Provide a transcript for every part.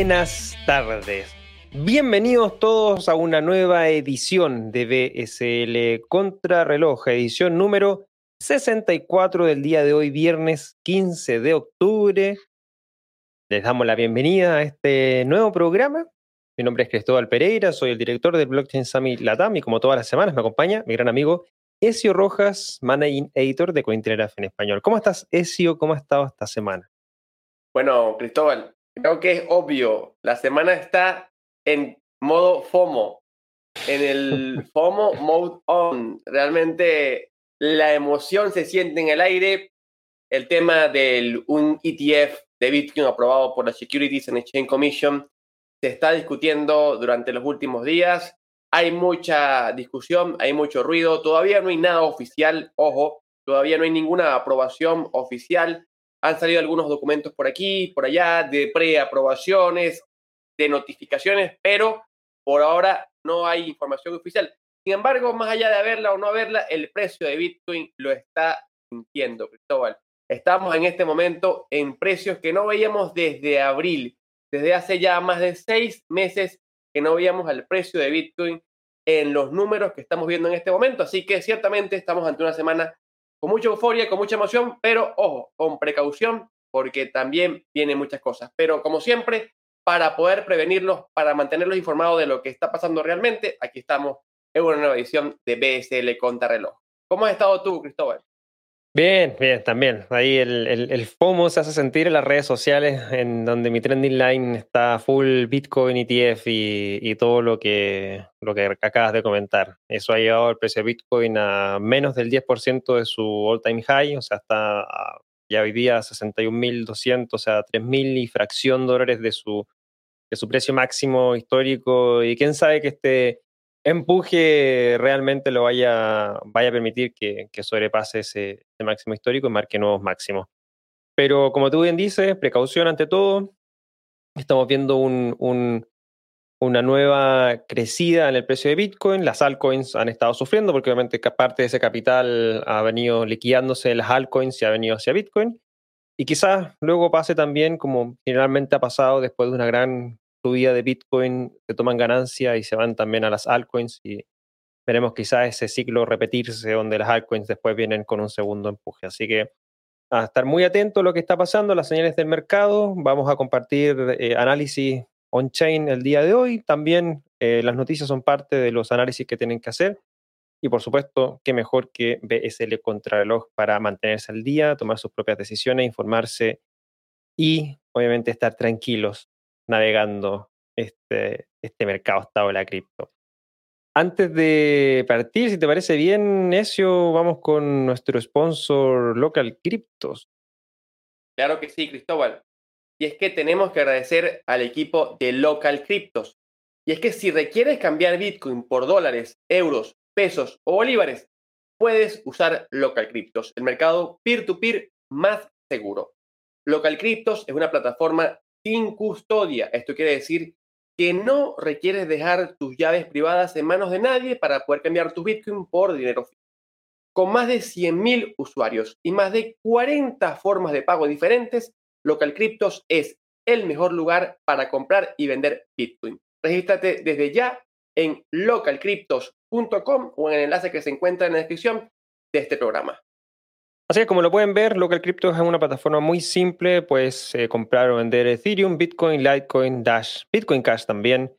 Buenas tardes. Bienvenidos todos a una nueva edición de BSL Contrarreloj, edición número 64 del día de hoy, viernes 15 de octubre. Les damos la bienvenida a este nuevo programa. Mi nombre es Cristóbal Pereira, soy el director del Blockchain Summit Latam y como todas las semanas me acompaña mi gran amigo Ezio Rojas, Managing Editor de Cointelegraph en español. ¿Cómo estás, Ezio? ¿Cómo has estado esta semana? Bueno, Cristóbal, creo que es obvio. La semana está en modo FOMO, en el FOMO Mode On. Realmente la emoción se siente en el aire. El tema del un ETF de Bitcoin aprobado por la Securities and Exchange Commission se está discutiendo durante los últimos días. Hay mucha discusión, hay mucho ruido. Todavía no hay nada oficial, ojo, todavía no hay ninguna aprobación oficial. Han salido algunos documentos por aquí, por allá, de preaprobaciones, de notificaciones, pero por ahora no hay información oficial. Sin embargo, más allá de haberla o no haberla, el precio de Bitcoin lo está sintiendo, Cristóbal. Estamos en este momento en precios que no veíamos desde abril, desde hace ya más de seis meses que no veíamos el precio de Bitcoin en los números que estamos viendo en este momento. Así que ciertamente estamos ante una semana con mucha euforia, con mucha emoción, pero ojo, con precaución, porque también vienen muchas cosas. Pero como siempre, para poder prevenirlos, para mantenerlos informados de lo que está pasando realmente, aquí estamos en una nueva edición de BSL Contrarreloj. ¿Cómo has estado tú, Cristóbal? Bien, bien, también. Ahí el, el, FOMO se hace sentir en las redes sociales, en donde mi trending line está full Bitcoin, ETF y, y, todo lo que, lo que acabas de comentar. Eso ha llevado el precio de Bitcoin a menos del 10% de su all-time high, o sea, está ya hoy día 61.200, o sea, 3.000 y fracción dólares de su, de su precio máximo histórico. Y quién sabe que este empuje realmente lo vaya, vaya a permitir que, sobrepase ese, máximo histórico y marque nuevos máximos. Pero como tú bien dices, precaución ante todo. Estamos viendo un, una nueva crecida en el precio de Bitcoin. Las altcoins han estado sufriendo porque obviamente parte de ese capital ha venido liquidándose las altcoins y ha venido hacia Bitcoin. Y quizás luego pase también, como generalmente ha pasado después de una gran subida de Bitcoin, se toman ganancia y se van también a las altcoins y veremos quizás ese ciclo repetirse donde las altcoins después vienen con un segundo empuje. Así que a estar muy atento a lo que está pasando, las señales del mercado. Vamos a compartir eh, análisis on-chain el día de hoy. También eh, las noticias son parte de los análisis que tienen que hacer. Y por supuesto, qué mejor que BSL Contrarreloj para mantenerse al día, tomar sus propias decisiones, informarse y obviamente estar tranquilos navegando este, este mercado estado de la cripto. Antes de partir, si te parece bien, Necio, vamos con nuestro sponsor Local Cryptos. Claro que sí, Cristóbal. Y es que tenemos que agradecer al equipo de Local Cryptos. Y es que si requieres cambiar Bitcoin por dólares, euros, pesos o bolívares, puedes usar Local Cryptos, el mercado peer-to-peer más seguro. Local Cryptos es una plataforma sin custodia. Esto quiere decir que no requieres dejar tus llaves privadas en manos de nadie para poder cambiar tu Bitcoin por dinero. Con más de 100.000 usuarios y más de 40 formas de pago diferentes, Local Cryptos es el mejor lugar para comprar y vender Bitcoin. Regístrate desde ya en localcryptos.com o en el enlace que se encuentra en la descripción de este programa. Así que como lo pueden ver, Local Crypto es una plataforma muy simple, puedes eh, comprar o vender Ethereum, Bitcoin, Litecoin, Dash, Bitcoin Cash también.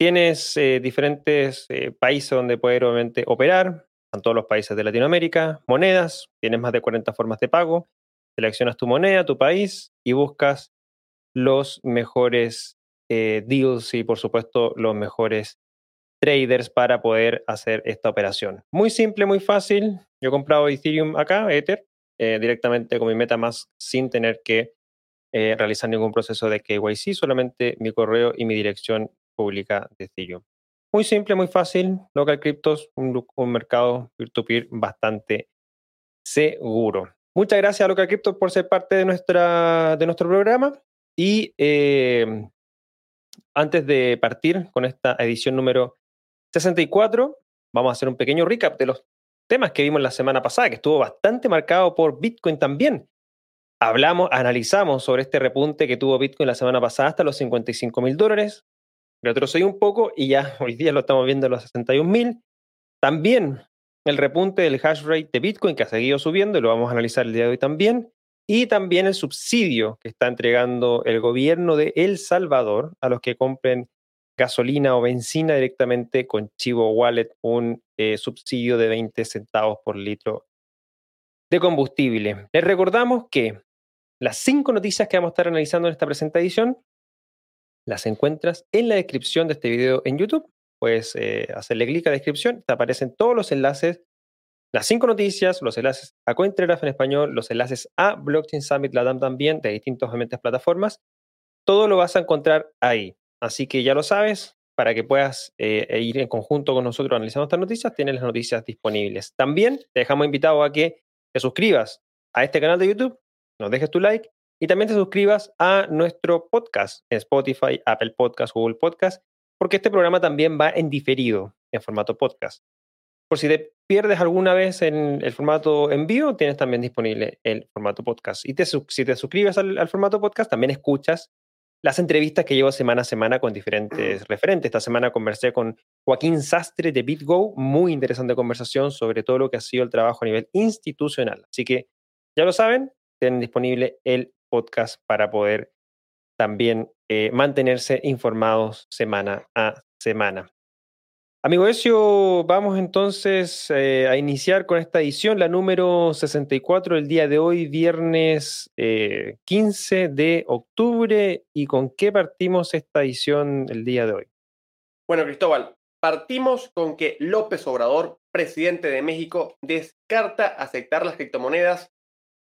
Tienes eh, diferentes eh, países donde poder obviamente operar, en todos los países de Latinoamérica, monedas, tienes más de 40 formas de pago, seleccionas tu moneda, tu país y buscas los mejores deals y por supuesto los mejores traders para poder hacer esta operación. Muy simple, muy fácil. Yo he comprado Ethereum acá, Ether, eh, directamente con mi MetaMask sin tener que eh, realizar ningún proceso de KYC, solamente mi correo y mi dirección pública de. Muy simple, muy fácil. Local Cryptos, un, mercado peer-to-peer bastante seguro. Muchas gracias a Local Cryptos por ser parte de, nuestra, de nuestro programa. Y eh, antes de partir con esta edición número 64, vamos a hacer un pequeño recap de los temas que vimos la semana pasada, que estuvo bastante marcado por Bitcoin también. hablamos, analizamos sobre este repunte que tuvo Bitcoin la semana pasada hasta los 55 mil dólares. Retrocedió un poco y ya hoy día lo estamos viendo en los 61 mil. También el repunte del hash rate de Bitcoin que ha seguido subiendo y lo vamos a analizar el día de hoy también. Y también el subsidio que está entregando el gobierno de El Salvador a los que compren gasolina o benzina directamente con Chivo Wallet, un eh, subsidio de 20 centavos por litro de combustible. Les recordamos que las cinco noticias que vamos a estar analizando en esta presente edición las encuentras en la descripción de este video en YouTube. Puedes eh, hacerle clic a la descripción, te aparecen todos los enlaces, las cinco noticias, los enlaces a Cointelegraph en español, los enlaces a Blockchain Summit Latam también, de distintas plataformas. Todo lo vas a encontrar ahí. Así que ya lo sabes, para que puedas eh, e ir en conjunto con nosotros analizando estas noticias, tienes las noticias disponibles. También te dejamos invitado a que te suscribas a este canal de YouTube, nos dejes tu like y también te suscribas a nuestro podcast en Spotify, Apple Podcast, Google Podcast, porque este programa también va en diferido en formato podcast. Por si te pierdes alguna vez en el formato en vivo, tienes también disponible el formato podcast. Y si te suscribes al, formato podcast, también escuchas las entrevistas que llevo semana a semana con diferentes referentes. Esta semana conversé con Joaquín Sastre de BitGo, muy interesante conversación sobre todo lo que ha sido el trabajo a nivel institucional. Así que ya lo saben, tienen disponible el podcast para poder también eh, mantenerse informados semana a semana. Amigo Ezio, vamos entonces eh, a iniciar con esta edición, la número 64 del día de hoy, viernes 15 eh, de octubre. ¿Y con qué partimos esta edición el día de hoy? Bueno, Cristóbal, partimos con que López Obrador, presidente de México, descarta aceptar las criptomonedas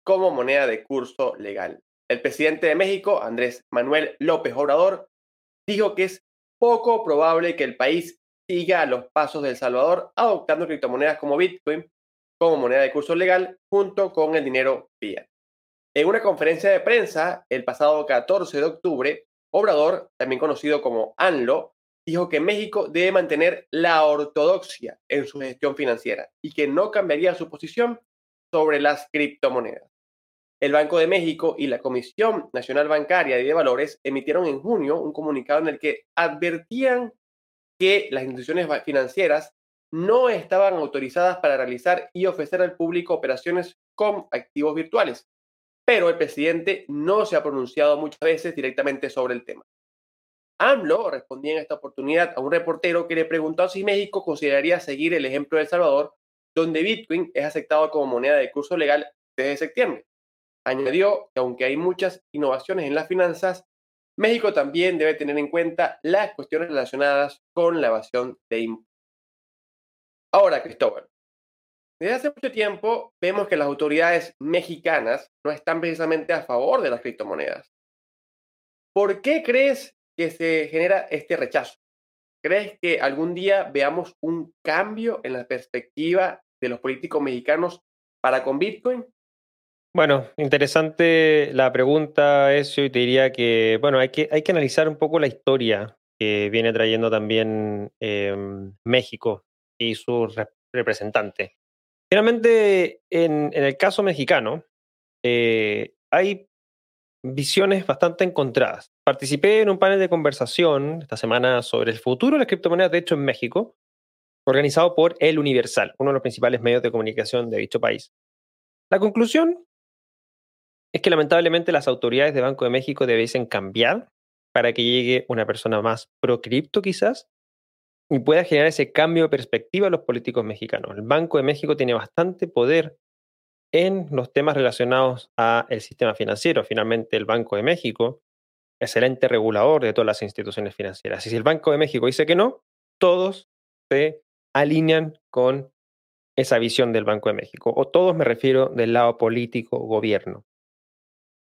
como moneda de curso legal. El presidente de México, Andrés Manuel López Obrador, dijo que es poco probable que el país siga los pasos de El Salvador adoptando criptomonedas como Bitcoin como moneda de curso legal junto con el dinero fiat. En una conferencia de prensa el pasado 14 de octubre, Obrador, también conocido como ANLO, dijo que México debe mantener la ortodoxia en su gestión financiera y que no cambiaría su posición sobre las criptomonedas. El Banco de México y la Comisión Nacional Bancaria y de Valores emitieron en junio un comunicado en el que advertían que las instituciones financieras no estaban autorizadas para realizar y ofrecer al público operaciones con activos virtuales, pero el presidente no se ha pronunciado muchas veces directamente sobre el tema. AMLO respondía en esta oportunidad a un reportero que le preguntó si México consideraría seguir el ejemplo de El Salvador, donde Bitcoin es aceptado como moneda de curso legal desde septiembre. Añadió que aunque hay muchas innovaciones en las finanzas, México también debe tener en cuenta las cuestiones relacionadas con la evasión de impuestos. Ahora, Cristóbal, desde hace mucho tiempo vemos que las autoridades mexicanas no están precisamente a favor de las criptomonedas. ¿Por qué crees que se genera este rechazo? ¿Crees que algún día veamos un cambio en la perspectiva de los políticos mexicanos para con Bitcoin? Bueno, interesante la pregunta, eso, y te diría que, bueno, hay que, hay que analizar un poco la historia que viene trayendo también em, México y sus representantes. Finalmente, en, el caso mexicano, eh, hay visiones bastante encontradas. Participé en un panel de conversación esta semana sobre el futuro de las criptomonedas, de hecho, en México, organizado por El Universal, uno de los principales medios de comunicación de dicho país. La conclusión es que lamentablemente las autoridades de Banco de México debiesen cambiar para que llegue una persona más pro cripto quizás y pueda generar ese cambio de perspectiva a los políticos mexicanos. El Banco de México tiene bastante poder en los temas relacionados al sistema financiero. Finalmente, el Banco de México es el ente regulador de todas las instituciones financieras. Y si el Banco de México dice que no, todos se alinean con esa visión del Banco de México. O todos me refiero del lado político, gobierno.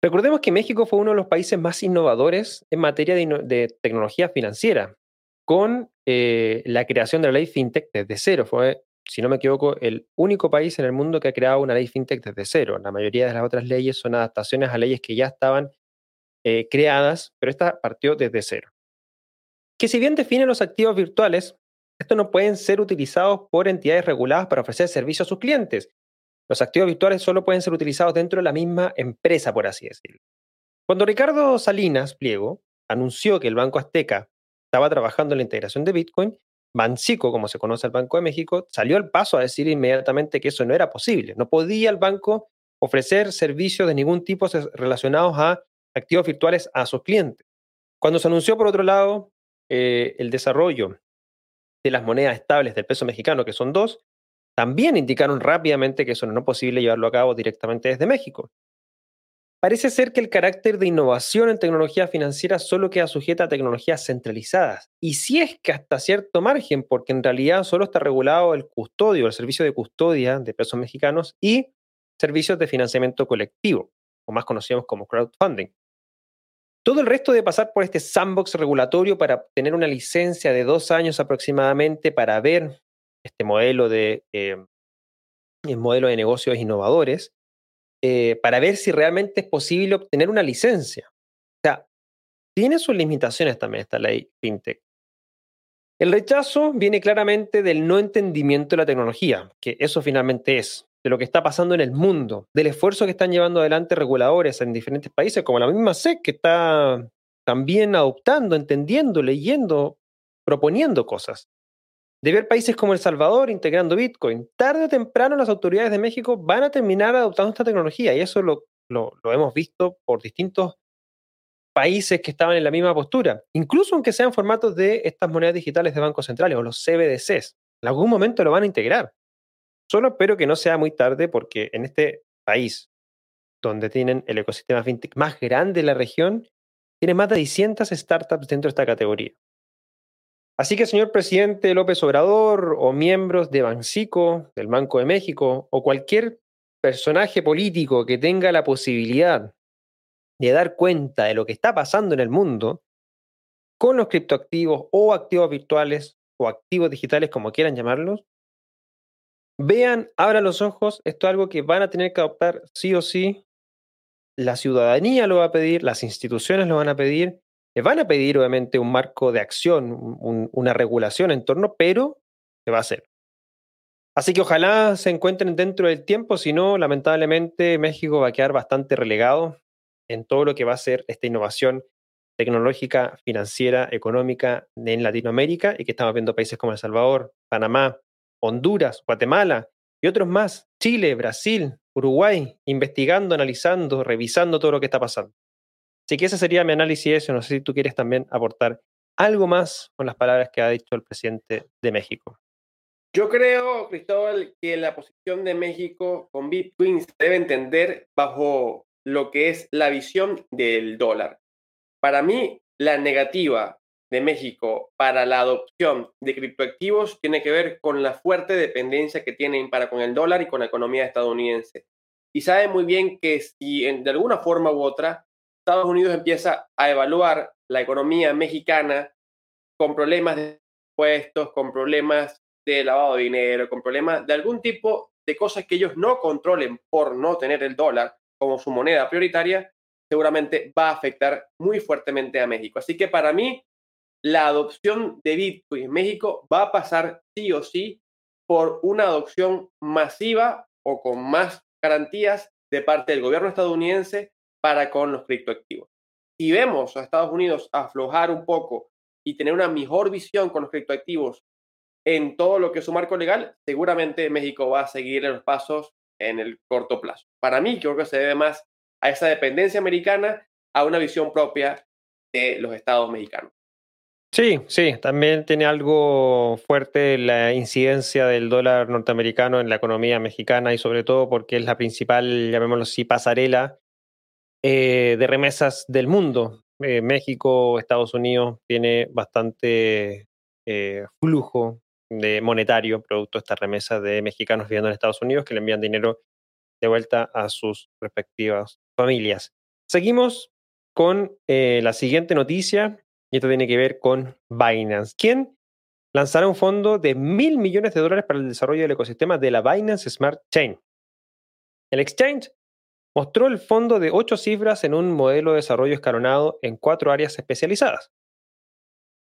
Recordemos que México fue uno de los países más innovadores en materia de, tecnología financiera, con eh, la creación de la ley FinTech desde cero. Fue, si no me equivoco, el único país en el mundo que ha creado una ley FinTech desde cero. La mayoría de las otras leyes son adaptaciones a leyes que ya estaban eh, creadas, pero esta partió desde cero. Que si bien define los activos virtuales, estos no pueden ser utilizados por entidades reguladas para ofrecer servicios a sus clientes. Los activos virtuales solo pueden ser utilizados dentro de la misma empresa, por así decirlo. Cuando Ricardo Salinas Pliego anunció que el Banco Azteca estaba trabajando en la integración de Bitcoin, Bancico, como se conoce al Banco de México, salió al paso a decir inmediatamente que eso no era posible. No podía el banco ofrecer servicios de ningún tipo relacionados a activos virtuales a sus clientes. Cuando se anunció, por otro lado, eh, el desarrollo de las monedas estables del peso mexicano, que son dos, también indicaron rápidamente que eso no es posible llevarlo a cabo directamente desde México. Parece ser que el carácter de innovación en tecnología financiera solo queda sujeta a tecnologías centralizadas. Y si es que hasta cierto margen, porque en realidad solo está regulado el custodio, el servicio de custodia de pesos mexicanos y servicios de financiamiento colectivo, o más conocidos como crowdfunding. Todo el resto de pasar por este sandbox regulatorio para obtener una licencia de dos años aproximadamente para ver este modelo de, eh, modelo de negocios innovadores, eh, para ver si realmente es posible obtener una licencia. O sea, tiene sus limitaciones también esta ley FinTech. El rechazo viene claramente del no entendimiento de la tecnología, que eso finalmente es, de lo que está pasando en el mundo, del esfuerzo que están llevando adelante reguladores en diferentes países, como la misma SEC, que está también adoptando, entendiendo, leyendo, proponiendo cosas de ver países como El Salvador integrando Bitcoin. Tarde o temprano las autoridades de México van a terminar adoptando esta tecnología y eso lo, hemos visto por distintos países que estaban en la misma postura, incluso aunque sean formatos de estas monedas digitales de bancos centrales o los CBDCs. En algún momento lo van a integrar. Solo espero que no sea muy tarde porque en este país, donde tienen el ecosistema fintech más grande de la región, tiene más de 600 startups dentro de esta categoría. Así que, señor presidente López Obrador o miembros de Bancico, del Banco de México o cualquier personaje político que tenga la posibilidad de dar cuenta de lo que está pasando en el mundo con los criptoactivos o activos virtuales o activos digitales, como quieran llamarlos, vean, abran los ojos, esto es algo que van a tener que adoptar sí o sí. La ciudadanía lo va a pedir, las instituciones lo van a pedir van a pedir obviamente un marco de acción, una regulación en torno, pero se va a hacer. Así que ojalá se encuentren dentro del tiempo, si no, lamentablemente México va a quedar bastante relegado en todo lo que va a ser esta innovación tecnológica, financiera, económica en Latinoamérica y que estamos viendo países como El Salvador, Panamá, Honduras, Guatemala y otros más, Chile, Brasil, Uruguay, investigando, analizando, revisando todo lo que está pasando. Así que ese sería mi análisis eso. No sé si tú quieres también aportar algo más con las palabras que ha dicho el presidente de México. Yo creo, Cristóbal, que la posición de México con Bitcoin se debe entender bajo lo que es la visión del dólar. Para mí, la negativa de México para la adopción de criptoactivos tiene que ver con la fuerte dependencia que tienen para con el dólar y con la economía estadounidense. Y sabe muy bien que si de alguna forma u otra Estados Unidos empieza a evaluar la economía mexicana con problemas de impuestos, con problemas de lavado de dinero, con problemas de algún tipo de cosas que ellos no controlen por no tener el dólar como su moneda prioritaria, seguramente va a afectar muy fuertemente a México. Así que para mí, la adopción de Bitcoin en México va a pasar sí o sí por una adopción masiva o con más garantías de parte del gobierno estadounidense para con los criptoactivos. Si vemos a Estados Unidos aflojar un poco y tener una mejor visión con los criptoactivos en todo lo que es su marco legal, seguramente México va a seguir los pasos en el corto plazo. Para mí, creo que se debe más a esa dependencia americana, a una visión propia de los estados mexicanos. Sí, sí, también tiene algo fuerte la incidencia del dólar norteamericano en la economía mexicana y sobre todo porque es la principal, llamémoslo así, pasarela eh, de remesas del mundo. Eh, México, Estados Unidos tiene bastante eh, flujo de monetario producto de estas remesas de mexicanos viviendo en Estados Unidos que le envían dinero de vuelta a sus respectivas familias. Seguimos con la siguiente noticia y esto tiene que ver con Binance, quien lanzará un fondo de mil millones de dólares para el desarrollo del ecosistema de la Binance Smart Chain. El exchange mostró el fondo de ocho cifras en un modelo de desarrollo escalonado en cuatro áreas especializadas.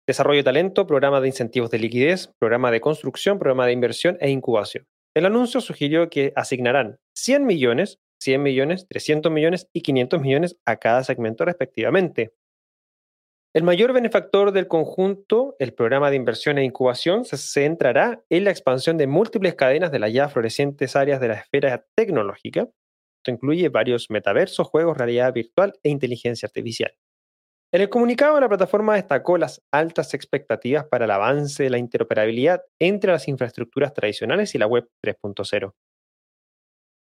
Desarrollo de talento, programa de incentivos de liquidez, programa de construcción, programa de inversión e incubación. El anuncio sugirió que asignarán 100 millones, 100 millones, 300 millones y 500 millones a cada segmento respectivamente. El mayor benefactor del conjunto, el programa de inversión e incubación, se centrará en la expansión de múltiples cadenas de las ya florecientes áreas de la esfera tecnológica. Esto incluye varios metaversos, juegos, realidad virtual e inteligencia artificial. En el comunicado, la plataforma destacó las altas expectativas para el avance de la interoperabilidad entre las infraestructuras tradicionales y la Web 3.0.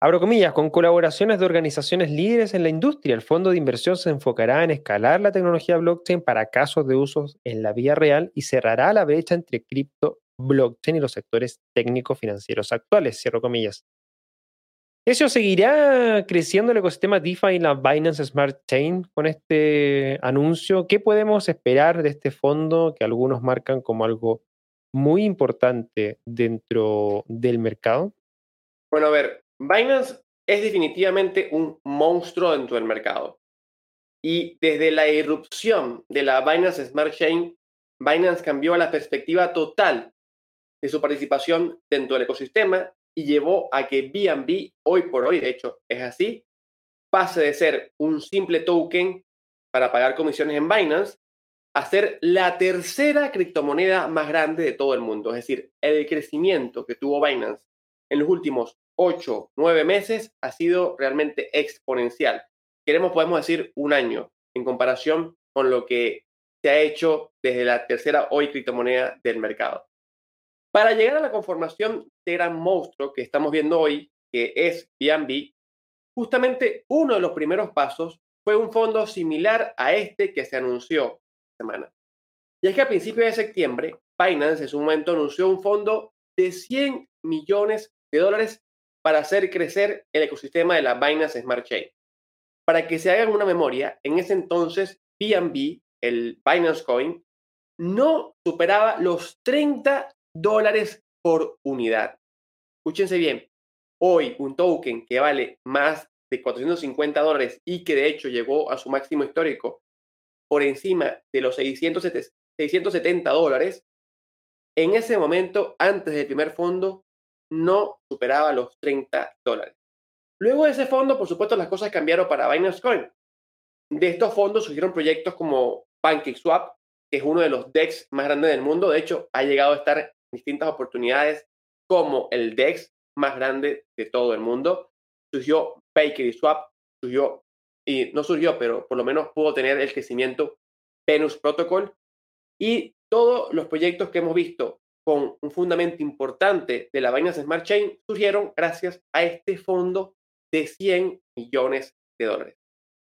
Abro comillas, con colaboraciones de organizaciones líderes en la industria, el fondo de inversión se enfocará en escalar la tecnología blockchain para casos de usos en la vía real y cerrará la brecha entre cripto, blockchain y los sectores técnicos financieros actuales, cierro comillas. ¿Eso seguirá creciendo el ecosistema DeFi y la Binance Smart Chain con este anuncio? ¿Qué podemos esperar de este fondo que algunos marcan como algo muy importante dentro del mercado? Bueno, a ver, Binance es definitivamente un monstruo dentro del mercado. Y desde la irrupción de la Binance Smart Chain, Binance cambió la perspectiva total de su participación dentro del ecosistema y llevó a que BNB, hoy por hoy, de hecho es así, pase de ser un simple token para pagar comisiones en Binance a ser la tercera criptomoneda más grande de todo el mundo. Es decir, el crecimiento que tuvo Binance en los últimos 8, 9 meses ha sido realmente exponencial. Queremos, podemos decir, un año en comparación con lo que se ha hecho desde la tercera hoy criptomoneda del mercado. Para llegar a la conformación de gran monstruo que estamos viendo hoy, que es BNB, justamente uno de los primeros pasos fue un fondo similar a este que se anunció esta semana. Y es que a principios de septiembre, Binance en su momento anunció un fondo de 100 millones de dólares para hacer crecer el ecosistema de la Binance Smart Chain. Para que se hagan una memoria, en ese entonces BNB, el Binance Coin, no superaba los 30 dólares por unidad. Escúchense bien, hoy un token que vale más de 450 dólares y que de hecho llegó a su máximo histórico por encima de los 670 dólares, en ese momento, antes del primer fondo, no superaba los 30 dólares. Luego de ese fondo, por supuesto, las cosas cambiaron para Binance Coin. De estos fondos surgieron proyectos como PancakeSwap, que es uno de los DEX más grandes del mundo. De hecho, ha llegado a estar distintas oportunidades como el DEX más grande de todo el mundo. Surgió PancakeSwap, surgió, y no surgió, pero por lo menos pudo tener el crecimiento Venus Protocol. Y todos los proyectos que hemos visto con un fundamento importante de la Binance Smart Chain surgieron gracias a este fondo de 100 millones de dólares.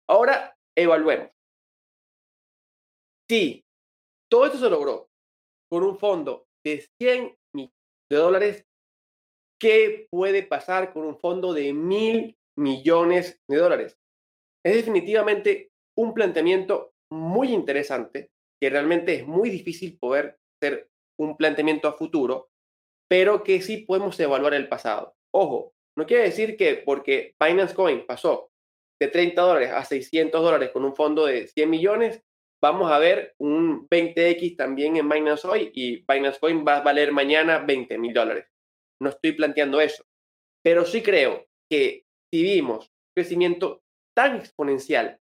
Ahora evaluemos. Si todo esto se logró con un fondo de 100 millones de dólares, ¿qué puede pasar con un fondo de mil millones de dólares? Es definitivamente un planteamiento muy interesante que realmente es muy difícil poder hacer un planteamiento a futuro, pero que sí podemos evaluar el pasado. Ojo, no quiere decir que porque Binance Coin pasó de 30 dólares a 600 dólares con un fondo de 100 millones, vamos a ver un 20x también en Binance hoy y Binance Coin va a valer mañana 20 mil dólares. No estoy planteando eso, pero sí creo que si vimos un crecimiento tan exponencial,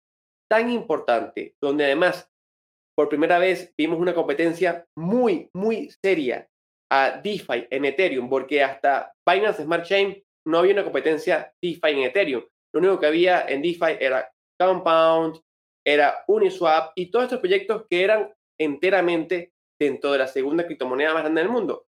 tan importante, donde además por primera vez vimos una competencia muy, muy seria a DeFi en Ethereum, porque hasta Binance Smart Chain no había una competencia DeFi en Ethereum. Lo único que había en DeFi era Compound, era Uniswap y todos estos proyectos que eran enteramente dentro de la segunda criptomoneda más grande del mundo.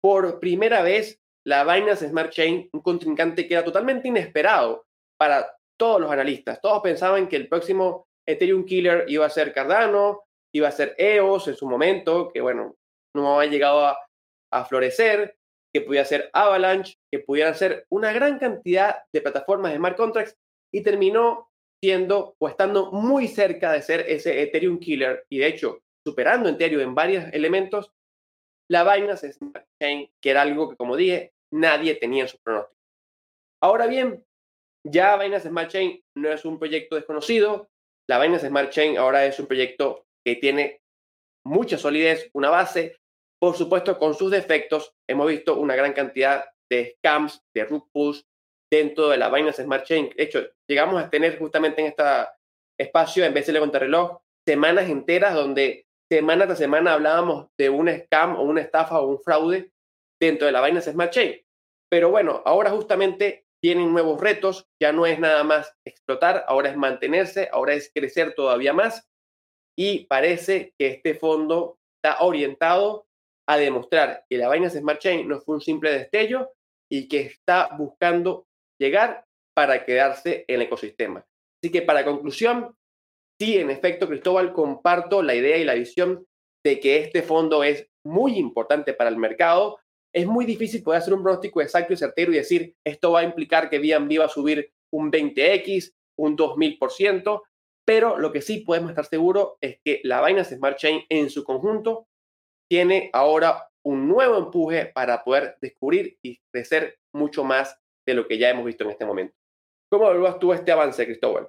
Por primera vez, la Binance Smart Chain, un contrincante que era totalmente inesperado para todos los analistas. Todos pensaban que el próximo Ethereum Killer iba a ser Cardano, iba a ser EOS en su momento, que bueno, no ha llegado a, florecer, que pudiera ser Avalanche, que pudieran ser una gran cantidad de plataformas de smart contracts y terminó siendo o estando muy cerca de ser ese Ethereum killer y de hecho superando Ethereum en varios elementos, la Binance Smart Chain, que era algo que como dije, nadie tenía en su pronóstico. Ahora bien, ya Binance Smart Chain no es un proyecto desconocido, la Binance Smart Chain ahora es un proyecto que tiene mucha solidez, una base. Por supuesto, con sus defectos, hemos visto una gran cantidad de scams, de rug pulls dentro de la Binance Smart Chain. De hecho, llegamos a tener justamente en este espacio, en vez de contrarreloj, semanas enteras donde semana tras semana hablábamos de un scam o una estafa o un fraude dentro de la Binance Smart Chain. Pero bueno, ahora justamente tienen nuevos retos, ya no es nada más explotar, ahora es mantenerse, ahora es crecer todavía más y parece que este fondo está orientado a demostrar que la Binance Smart Chain no fue un simple destello y que está buscando llegar para quedarse en el ecosistema. Así que para conclusión, sí, en efecto, Cristóbal, comparto la idea y la visión de que este fondo es muy importante para el mercado. Es muy difícil poder hacer un pronóstico exacto y certero y decir esto va a implicar que BNB va a subir un 20x, un 2000%, pero lo que sí podemos estar seguros es que la Binance Smart Chain en su conjunto tiene ahora un nuevo empuje para poder descubrir y crecer mucho más de lo que ya hemos visto en este momento. ¿Cómo evalúas tú este avance, Cristóbal?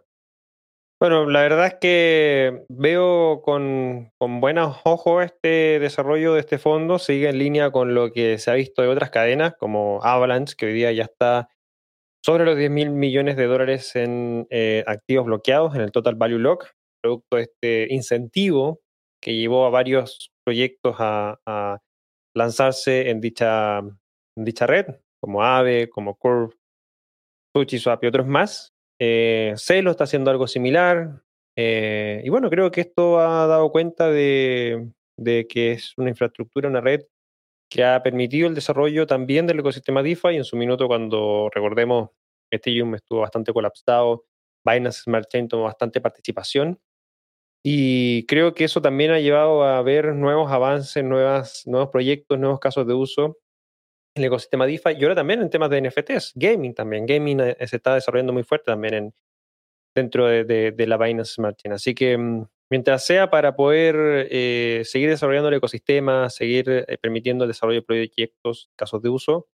Bueno, la verdad es que veo con, con, buenos ojos este desarrollo de este fondo, sigue en línea con lo que se ha visto de otras cadenas como Avalanche, que hoy día ya está sobre los 10 mil millones de dólares en eh, activos bloqueados en el Total Value Lock, producto de este incentivo que llevó a varios proyectos a, lanzarse en dicha, dicha red, como Aave, como Curve, SushiSwap y otros más. Eh, Celo está haciendo algo similar. Eh, y bueno, creo que esto ha dado cuenta de, que es una infraestructura, una red que ha permitido el desarrollo también del ecosistema DeFi. En su minuto, cuando recordemos, Ethereum estuvo bastante colapsado, Binance Smart Chain tomó bastante participación. Y creo que eso también ha llevado a ver nuevos avances, nuevas, nuevos proyectos, nuevos casos de uso el ecosistema DeFi y ahora también en temas de NFTs, gaming también. Gaming eh, se está desarrollando muy fuerte también en, dentro de, la Binance Smart Chain. Así que mm, mientras sea para poder eh, seguir desarrollando el ecosistema, seguir eh, permitiendo el desarrollo de proyectos, casos de uso,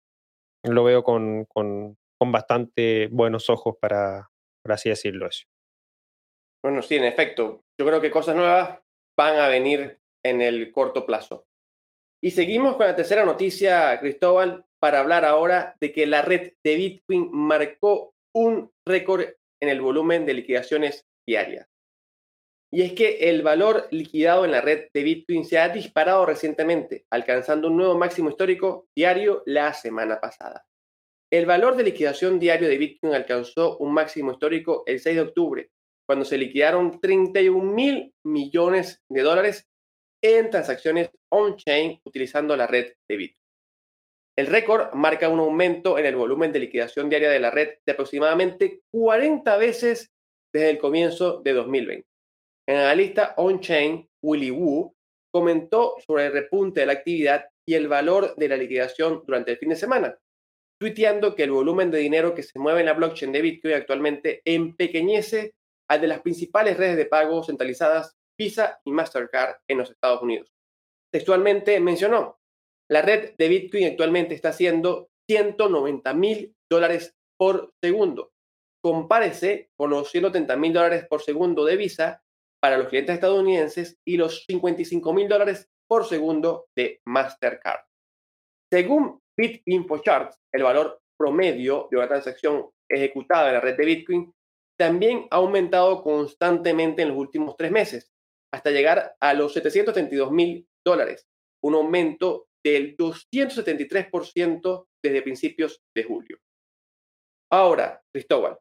lo veo con, con, con bastante buenos ojos para, por así decirlo. Eso. Bueno, sí, en efecto. Yo creo que cosas nuevas van a venir en el corto plazo. Y seguimos con la tercera noticia, Cristóbal, para hablar ahora de que la red de Bitcoin marcó un récord en el volumen de liquidaciones diarias. Y es que el valor liquidado en la red de Bitcoin se ha disparado recientemente, alcanzando un nuevo máximo histórico diario la semana pasada. El valor de liquidación diario de Bitcoin alcanzó un máximo histórico el 6 de octubre, cuando se liquidaron 31 mil millones de dólares en transacciones on-chain utilizando la red de Bitcoin. El récord marca un aumento en el volumen de liquidación diaria de la red de aproximadamente 40 veces desde el comienzo de 2020. El analista on-chain Willy Wu comentó sobre el repunte de la actividad y el valor de la liquidación durante el fin de semana, tuiteando que el volumen de dinero que se mueve en la blockchain de Bitcoin actualmente empequeñece al de las principales redes de pago centralizadas Visa y Mastercard en los Estados Unidos. Textualmente mencionó, la red de Bitcoin actualmente está haciendo 190 mil dólares por segundo. Compárese con los 130 mil dólares por segundo de Visa para los clientes estadounidenses y los 55 mil dólares por segundo de Mastercard. Según BitInfoCharts, el valor promedio de una transacción ejecutada en la red de Bitcoin también ha aumentado constantemente en los últimos tres meses, hasta llegar a los 732 mil dólares, un aumento del 273% desde principios de julio. Ahora, Cristóbal,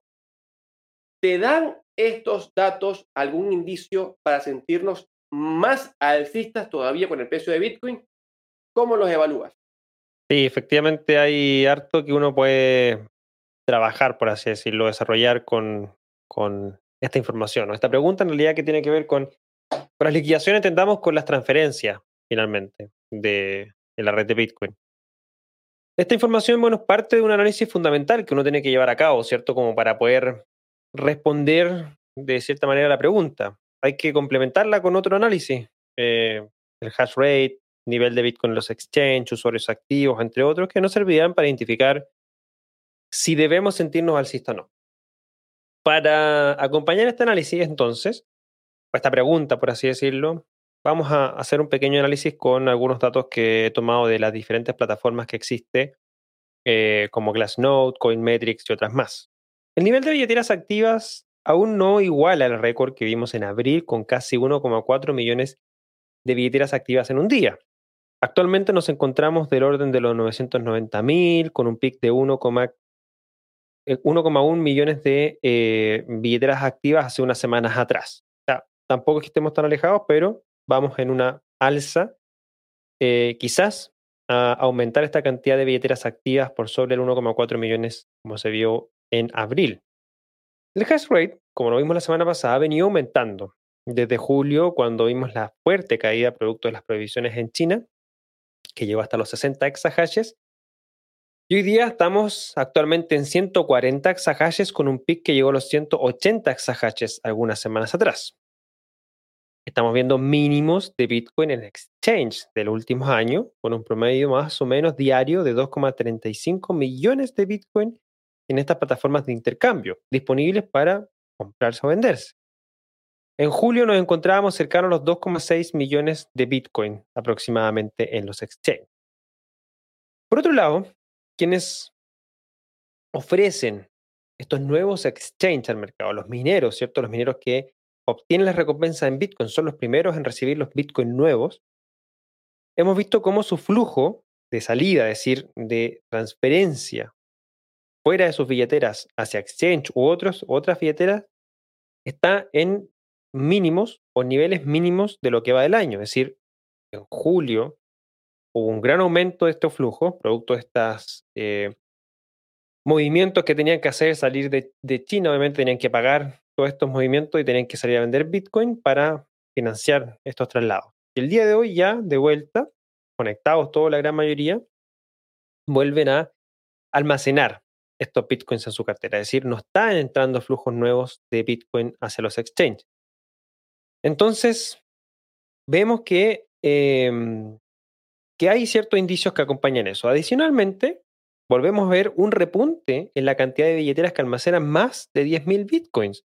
¿te dan estos datos algún indicio para sentirnos más alcistas todavía con el precio de Bitcoin? ¿Cómo los evalúas? Sí, efectivamente hay harto que uno puede trabajar, por así decirlo, desarrollar con, con esta información. Esta pregunta en realidad que tiene que ver con con las liquidaciones entendamos con las transferencias, finalmente, de, la red de Bitcoin. Esta información, bueno, es parte de un análisis fundamental que uno tiene que llevar a cabo, ¿cierto? Como para poder responder de cierta manera la pregunta. Hay que complementarla con otro análisis, eh, el hash rate, nivel de Bitcoin en los exchanges, usuarios activos, entre otros, que nos servirán para identificar si debemos sentirnos alcistas o no. Para acompañar este análisis, entonces, esta pregunta, por así decirlo, vamos a hacer un pequeño análisis con algunos datos que he tomado de las diferentes plataformas que existe eh, como Glassnode, CoinMetrics y otras más. El nivel de billeteras activas aún no iguala el récord que vimos en abril con casi 1,4 millones de billeteras activas en un día. Actualmente nos encontramos del orden de los 990.000 con un pic de 1,1 eh, millones de eh, billeteras activas hace unas semanas atrás. tampoco es que estemos tan alejados, pero vamos en una alza. Eh, quizás a aumentar esta cantidad de billeteras activas por sobre el 1,4 millones como se vio en abril. El hash rate, como lo vimos la semana pasada, ha venido aumentando. Desde julio, cuando vimos la fuerte caída producto de las prohibiciones en China, que llegó hasta los 60 exahashes, y hoy día estamos actualmente en 140 exahashes con un pic que llegó a los 180 exahashes algunas semanas atrás. Estamos viendo mínimos de Bitcoin en exchange del último año, con un promedio más o menos diario de 2,35 millones de Bitcoin en estas plataformas de intercambio, disponibles para comprarse o venderse. En julio nos encontrábamos cercanos a los 2,6 millones de Bitcoin aproximadamente en los exchanges. Por otro lado, quienes ofrecen estos nuevos exchanges al mercado, los mineros, ¿cierto? Los mineros que obtienen la recompensa en Bitcoin son los primeros en recibir los Bitcoin nuevos. Hemos visto cómo su flujo de salida, es decir, de transferencia fuera de sus billeteras hacia exchange u otros, otras billeteras, está en mínimos o niveles mínimos de lo que va del año. Es decir, en julio hubo un gran aumento de estos flujos, producto de estos eh, movimientos que tenían que hacer salir de, de, China. Obviamente tenían que pagar todos estos movimientos y tenían que salir a vender Bitcoin para financiar estos traslados. Y el día de hoy ya, de vuelta, conectados toda la gran mayoría, vuelven a almacenar estos bitcoins en su cartera. Es decir, no están entrando flujos nuevos de bitcoin hacia los exchanges. Entonces, vemos que, em, que hay ciertos indicios que acompañan eso. Adicionalmente, volvemos a ver un repunte en la cantidad de billeteras que almacenan más de 10.000 bitcoins,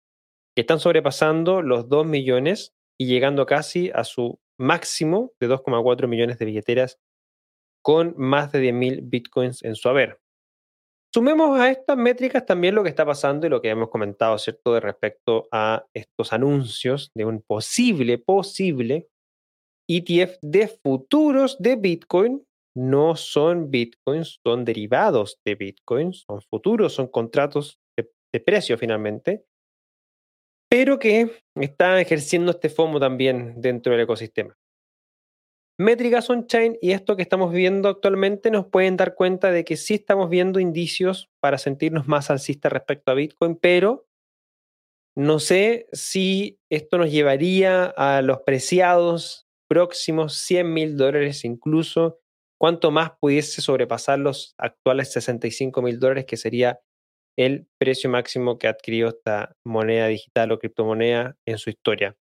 que están sobrepasando los 2 millones y llegando casi a su máximo de 2,4 millones de billeteras con más de 10.000 bitcoins en su haber. Sumemos a estas métricas también lo que está pasando y lo que hemos comentado, ¿cierto?, de respecto a estos anuncios de un posible, posible ETF de futuros de Bitcoin. No son Bitcoins, son derivados de Bitcoin, son futuros, son contratos de, de precio finalmente, pero que están ejerciendo este FOMO también dentro del ecosistema. Métricas on-chain y esto que estamos viendo actualmente nos pueden dar cuenta de que sí estamos viendo indicios para sentirnos más alcistas respecto a Bitcoin, pero no sé si esto nos llevaría a los preciados próximos 100 mil dólares incluso, cuánto más pudiese sobrepasar los actuales 65 mil dólares, que sería el precio máximo que ha adquirido esta moneda digital o criptomoneda en su historia.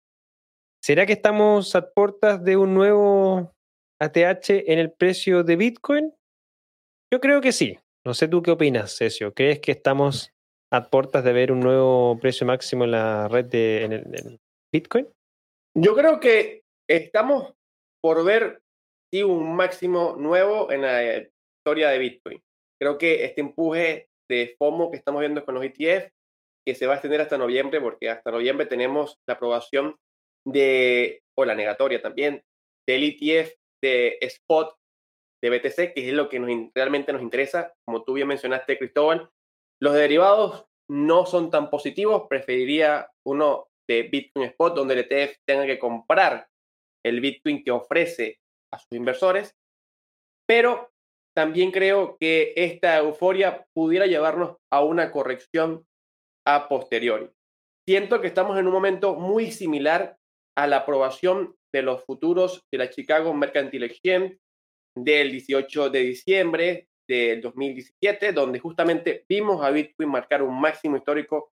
¿Será que estamos a puertas de un nuevo ATH en el precio de Bitcoin? Yo creo que sí. No sé tú qué opinas, Cesio. ¿Crees que estamos a puertas de ver un nuevo precio máximo en la red de en Bitcoin? Yo creo que estamos por ver sí, un máximo nuevo en la historia de Bitcoin. Creo que este empuje de FOMO que estamos viendo con los ETF, que se va a extender hasta noviembre, porque hasta noviembre tenemos la aprobación de, o la negatoria también, del ETF de spot de BTC, que es lo que nos, realmente nos interesa. Como tú bien mencionaste, Cristóbal, los derivados no son tan positivos. Preferiría uno de Bitcoin Spot, donde el ETF tenga que comprar el Bitcoin que ofrece a sus inversores. Pero también creo que esta euforia pudiera llevarnos a una corrección a posteriori. Siento que estamos en un momento muy similar a la aprobación de los futuros de la Chicago Mercantile Exchange del 18 de diciembre del 2017, donde justamente vimos a Bitcoin marcar un máximo histórico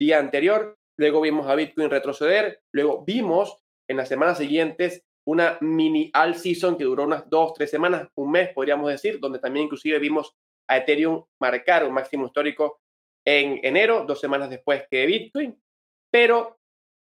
día anterior, luego vimos a Bitcoin retroceder, luego vimos en las semanas siguientes una mini all season que duró unas dos, tres semanas, un mes podríamos decir, donde también inclusive vimos a Ethereum marcar un máximo histórico en enero, dos semanas después que Bitcoin, pero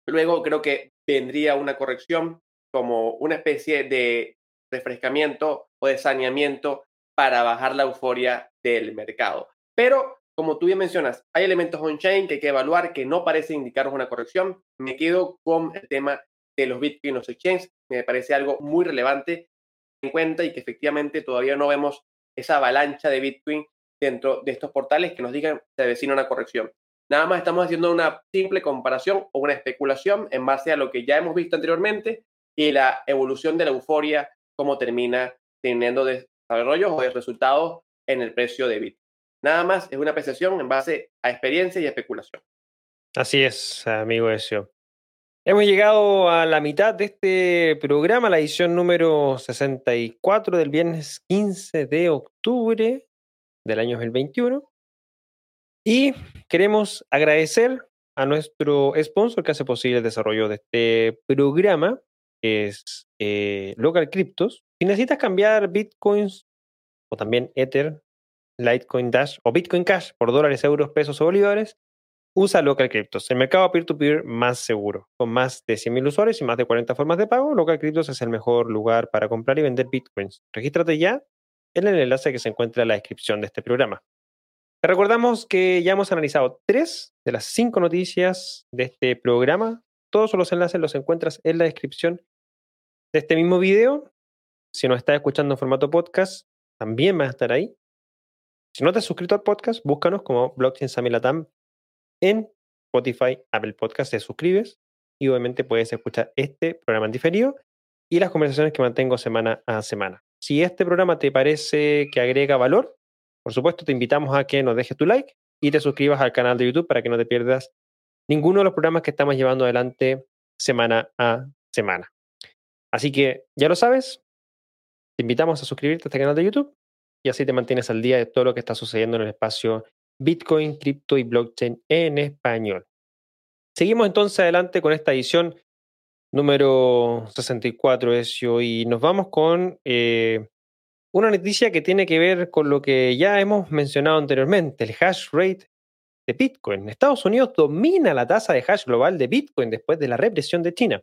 luego creo que tendría una corrección como una especie de refrescamiento o de saneamiento para bajar la euforia del mercado. Pero, como tú bien mencionas, hay elementos on-chain que hay que evaluar que no parecen indicarnos una corrección. Me quedo con el tema de los Bitcoin los exchanges. Me parece algo muy relevante en cuenta y que efectivamente todavía no vemos esa avalancha de Bitcoin dentro de estos portales que nos digan se avecina una corrección. Nada más estamos haciendo una simple comparación o una especulación en base a lo que ya hemos visto anteriormente y la evolución de la euforia, cómo termina teniendo desarrollos o de resultados en el precio de Bitcoin. Nada más es una apreciación en base a experiencia y especulación. Así es, amigo Ezio. Hemos llegado a la mitad de este programa, la edición número 64 del viernes 15 de octubre del año 2021. Y queremos agradecer a nuestro sponsor que hace posible el desarrollo de este programa, que es eh, Local Cryptos. Si necesitas cambiar bitcoins o también Ether, Litecoin Dash o Bitcoin Cash por dólares, euros, pesos o bolívares, Usa Local Cryptos, el mercado peer-to-peer más seguro. Con más de 100.000 usuarios y más de 40 formas de pago, Local Cryptos es el mejor lugar para comprar y vender bitcoins. Regístrate ya en el enlace que se encuentra en la descripción de este programa. Te recordamos que ya hemos analizado tres de las cinco noticias de este programa. Todos los enlaces los encuentras en la descripción de este mismo video. Si nos estás escuchando en formato podcast, también va a estar ahí. Si no te has suscrito al podcast, búscanos como Blockchain Samilatam en Spotify, Apple Podcast, te suscribes y obviamente puedes escuchar este programa en diferido y las conversaciones que mantengo semana a semana. Si este programa te parece que agrega valor, por supuesto te invitamos a que nos dejes tu like y te suscribas al canal de YouTube para que no te pierdas ninguno de los programas que estamos llevando adelante semana a semana. Así que ya lo sabes, te invitamos a suscribirte a este canal de YouTube y así te mantienes al día de todo lo que está sucediendo en el espacio Bitcoin, cripto y blockchain en español. Seguimos entonces adelante con esta edición número 64 Ezio, y nos vamos con eh, una noticia que tiene que ver con lo que ya hemos mencionado anteriormente, el hash rate de Bitcoin. Estados Unidos domina la tasa de hash global de Bitcoin después de la represión de China.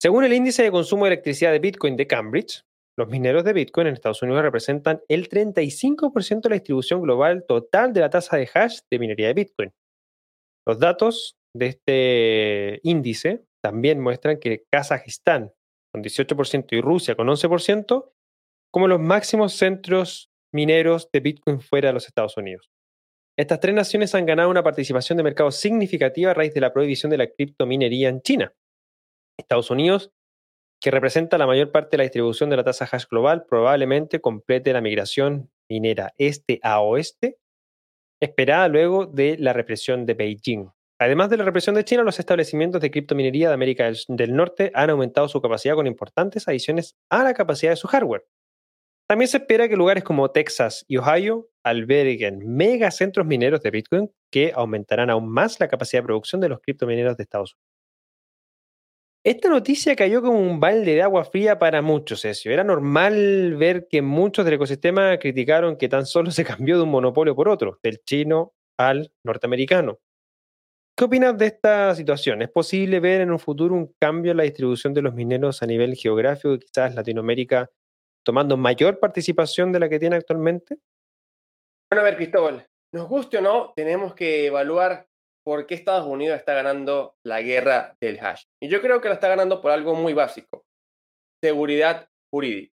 Según el índice de consumo de electricidad de Bitcoin de Cambridge, los mineros de Bitcoin en Estados Unidos representan el 35% de la distribución global total de la tasa de hash de minería de Bitcoin. Los datos de este índice también muestran que Kazajistán con 18% y Rusia con 11% como los máximos centros mineros de Bitcoin fuera de los Estados Unidos. Estas tres naciones han ganado una participación de mercado significativa a raíz de la prohibición de la criptominería en China. Estados Unidos que representa la mayor parte de la distribución de la tasa hash global, probablemente complete la migración minera este a oeste, esperada luego de la represión de Beijing. Además de la represión de China, los establecimientos de criptominería de América del Norte han aumentado su capacidad con importantes adiciones a la capacidad de su hardware. También se espera que lugares como Texas y Ohio alberguen megacentros mineros de Bitcoin que aumentarán aún más la capacidad de producción de los criptomineros de Estados Unidos. Esta noticia cayó como un balde de agua fría para muchos, Ezio. Era normal ver que muchos del ecosistema criticaron que tan solo se cambió de un monopolio por otro, del chino al norteamericano. ¿Qué opinas de esta situación? ¿Es posible ver en un futuro un cambio en la distribución de los mineros a nivel geográfico y quizás Latinoamérica tomando mayor participación de la que tiene actualmente? Bueno, a ver, Cristóbal, nos guste o no, tenemos que evaluar por qué Estados Unidos está ganando la guerra del hash. Y yo creo que la está ganando por algo muy básico, seguridad jurídica.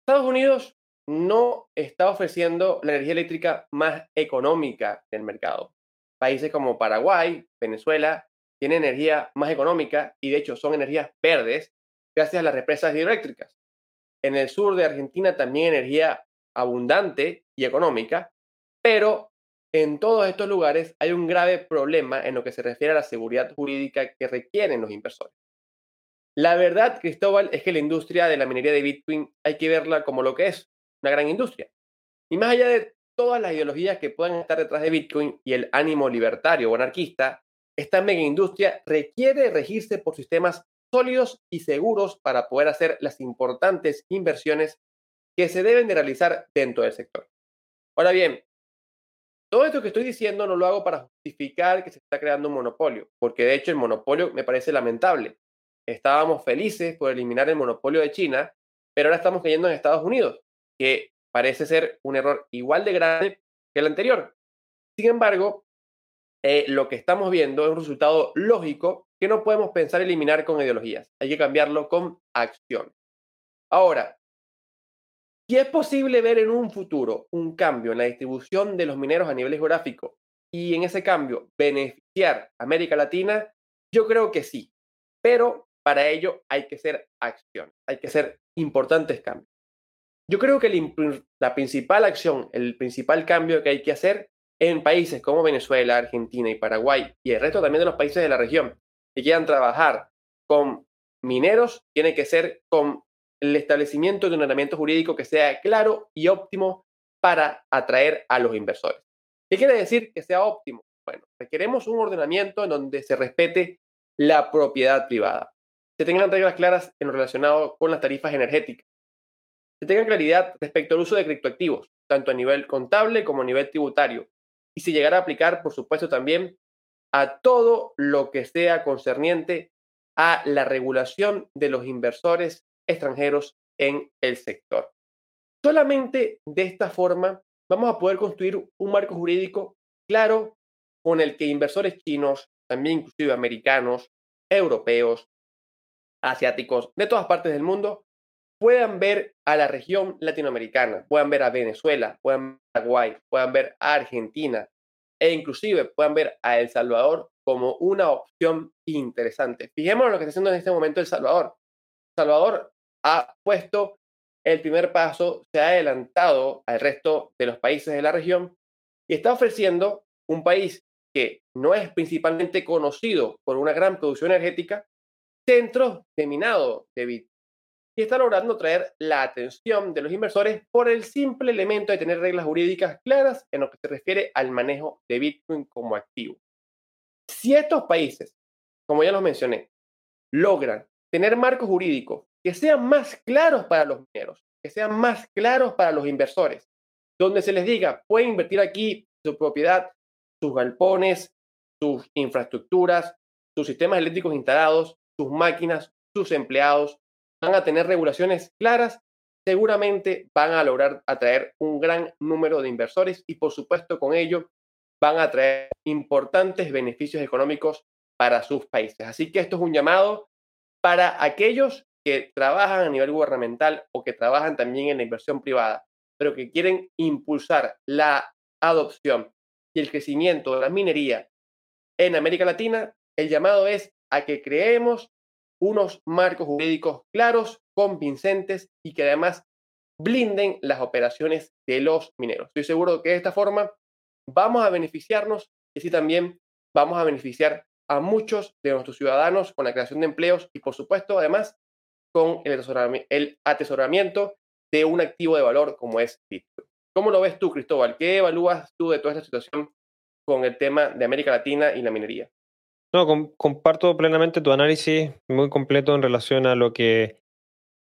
Estados Unidos no está ofreciendo la energía eléctrica más económica del mercado. Países como Paraguay, Venezuela, tienen energía más económica y de hecho son energías verdes gracias a las represas hidroeléctricas. En el sur de Argentina también energía abundante y económica, pero en todos estos lugares hay un grave problema en lo que se refiere a la seguridad jurídica que requieren los inversores. La verdad, Cristóbal, es que la industria de la minería de Bitcoin hay que verla como lo que es, una gran industria. Y más allá de todas las ideologías que puedan estar detrás de Bitcoin y el ánimo libertario o anarquista, esta mega industria requiere regirse por sistemas sólidos y seguros para poder hacer las importantes inversiones que se deben de realizar dentro del sector. Ahora bien, todo esto que estoy diciendo no lo hago para justificar que se está creando un monopolio, porque de hecho el monopolio me parece lamentable. Estábamos felices por eliminar el monopolio de China, pero ahora estamos cayendo en Estados Unidos, que parece ser un error igual de grande que el anterior. Sin embargo, eh, lo que estamos viendo es un resultado lógico que no podemos pensar eliminar con ideologías. Hay que cambiarlo con acción. Ahora, si es posible ver en un futuro un cambio en la distribución de los mineros a nivel geográfico y en ese cambio beneficiar a América Latina, yo creo que sí. Pero para ello hay que hacer acción, hay que hacer importantes cambios. Yo creo que la principal acción, el principal cambio que hay que hacer en países como Venezuela, Argentina y Paraguay y el resto también de los países de la región que quieran trabajar con mineros, tiene que ser con el establecimiento de un ordenamiento jurídico que sea claro y óptimo para atraer a los inversores. ¿Qué quiere decir que sea óptimo? Bueno, requeremos un ordenamiento en donde se respete la propiedad privada, se tengan reglas claras en lo relacionado con las tarifas energéticas, se tenga claridad respecto al uso de criptoactivos, tanto a nivel contable como a nivel tributario, y se llegará a aplicar, por supuesto, también a todo lo que sea concerniente a la regulación de los inversores extranjeros en el sector. Solamente de esta forma vamos a poder construir un marco jurídico claro con el que inversores chinos, también inclusive americanos, europeos, asiáticos, de todas partes del mundo, puedan ver a la región latinoamericana, puedan ver a Venezuela, puedan ver a Paraguay, puedan ver a Argentina e inclusive puedan ver a El Salvador como una opción interesante. Fijémonos lo que está haciendo en este momento El Salvador. Salvador ha puesto el primer paso, se ha adelantado al resto de los países de la región y está ofreciendo un país que no es principalmente conocido por una gran producción energética, centros de minado de Bitcoin. Y está logrando traer la atención de los inversores por el simple elemento de tener reglas jurídicas claras en lo que se refiere al manejo de Bitcoin como activo. Si estos países, como ya los mencioné, logran tener marcos jurídicos que sean más claros para los mineros, que sean más claros para los inversores, donde se les diga, pueden invertir aquí su propiedad, sus galpones, sus infraestructuras, sus sistemas eléctricos instalados, sus máquinas, sus empleados, van a tener regulaciones claras, seguramente van a lograr atraer un gran número de inversores y por supuesto con ello van a traer importantes beneficios económicos para sus países. Así que esto es un llamado para aquellos que trabajan a nivel gubernamental o que trabajan también en la inversión privada, pero que quieren impulsar la adopción y el crecimiento de la minería en América Latina, el llamado es a que creemos unos marcos jurídicos claros, convincentes y que además blinden las operaciones de los mineros. Estoy seguro que de esta forma vamos a beneficiarnos y así también vamos a beneficiar a muchos de nuestros ciudadanos con la creación de empleos y por supuesto además con el atesoramiento de un activo de valor como es Bitcoin. ¿Cómo lo ves tú, Cristóbal? ¿Qué evalúas tú de toda esta situación con el tema de América Latina y la minería? No, comparto plenamente tu análisis muy completo en relación a lo que